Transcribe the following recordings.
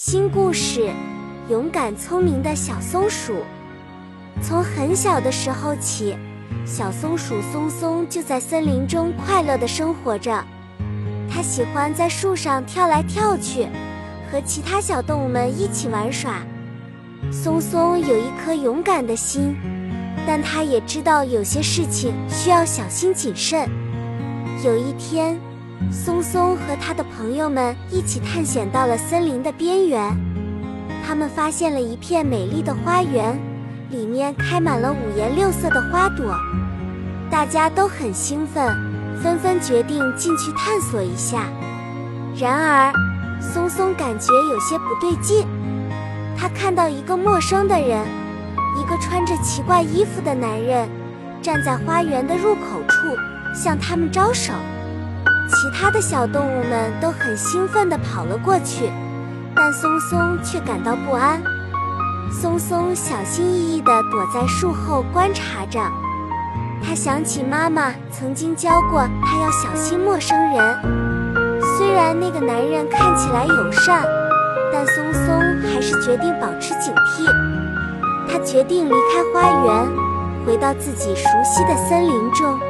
新故事：勇敢聪明的小松鼠。从很小的时候起，小松鼠松松就在森林中快乐地生活着。它喜欢在树上跳来跳去，和其他小动物们一起玩耍。松松有一颗勇敢的心，但它也知道有些事情需要小心谨慎。有一天，松松和他的朋友们一起探险到了森林的边缘，他们发现了一片美丽的花园，里面开满了五颜六色的花朵，大家都很兴奋，纷纷决定进去探索一下。然而，松松感觉有些不对劲，他看到一个陌生的人，一个穿着奇怪衣服的男人，站在花园的入口处，向他们招手。其他的小动物们都很兴奋地跑了过去，但松松却感到不安。松松小心翼翼地躲在树后观察着，他想起妈妈曾经教过他要小心陌生人。虽然那个男人看起来友善，但松松还是决定保持警惕。他决定离开花园，回到自己熟悉的森林中。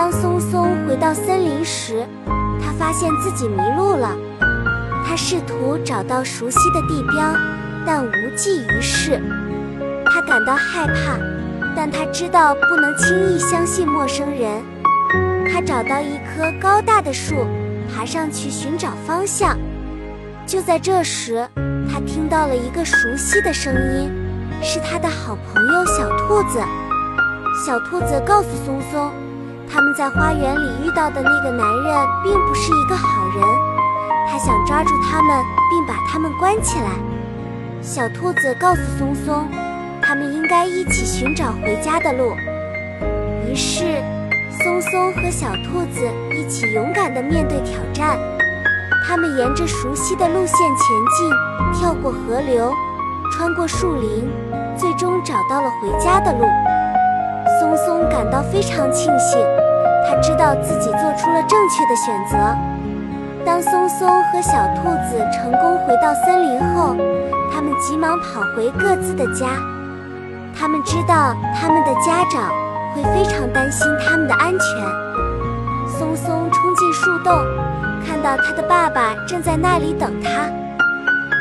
当松松回到森林时，他发现自己迷路了。他试图找到熟悉的地标，但无济于事。他感到害怕，但他知道不能轻易相信陌生人。他找到一棵高大的树，爬上去寻找方向。就在这时，他听到了一个熟悉的声音，是他的好朋友小兔子。小兔子告诉松松。他们在花园里遇到的那个男人并不是一个好人，他想抓住他们并把他们关起来。小兔子告诉松松，他们应该一起寻找回家的路。于是，松松和小兔子一起勇敢地面对挑战。他们沿着熟悉的路线前进，跳过河流，穿过树林，最终找到了回家的路。松松感到非常庆幸。他知道自己做出了正确的选择。当松松和小兔子成功回到森林后，他们急忙跑回各自的家。他们知道他们的家长会非常担心他们的安全。松松冲进树洞，看到他的爸爸正在那里等他。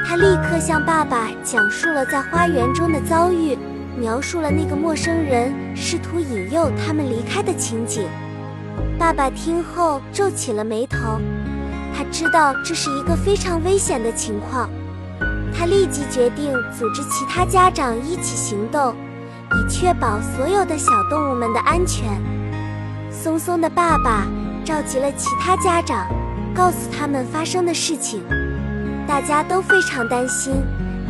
他立刻向爸爸讲述了在花园中的遭遇，描述了那个陌生人试图引诱他们离开的情景。爸爸听后皱起了眉头，他知道这是一个非常危险的情况。他立即决定组织其他家长一起行动，以确保所有的小动物们的安全。松松的爸爸召集了其他家长，告诉他们发生的事情。大家都非常担心，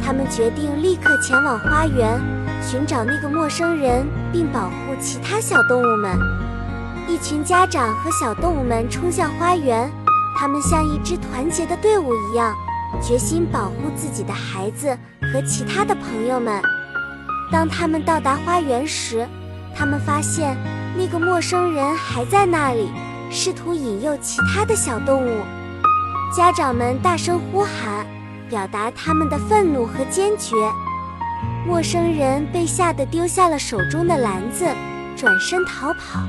他们决定立刻前往花园，寻找那个陌生人，并保护其他小动物们。一群家长和小动物们冲向花园，他们像一支团结的队伍一样，决心保护自己的孩子和其他的朋友们。当他们到达花园时，他们发现那个陌生人还在那里，试图引诱其他的小动物。家长们大声呼喊，表达他们的愤怒和坚决。陌生人被吓得丢下了手中的篮子，转身逃跑。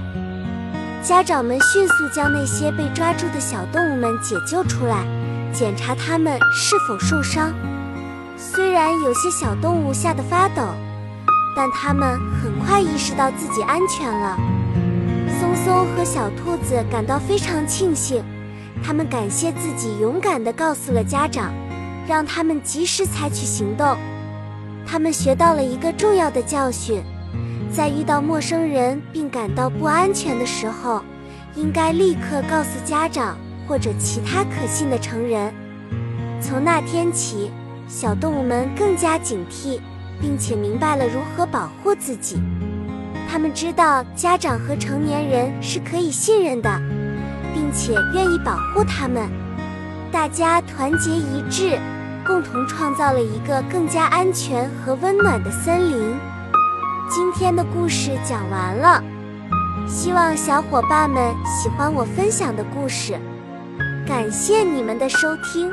家长们迅速将那些被抓住的小动物们解救出来，检查它们是否受伤。虽然有些小动物吓得发抖，但它们很快意识到自己安全了。松松和小兔子感到非常庆幸，他们感谢自己勇敢地告诉了家长，让他们及时采取行动。他们学到了一个重要的教训。在遇到陌生人并感到不安全的时候，应该立刻告诉家长或者其他可信的成人。从那天起，小动物们更加警惕，并且明白了如何保护自己。他们知道家长和成年人是可以信任的，并且愿意保护他们。大家团结一致，共同创造了一个更加安全和温暖的森林。今天的故事讲完了，希望小伙伴们喜欢我分享的故事，感谢你们的收听。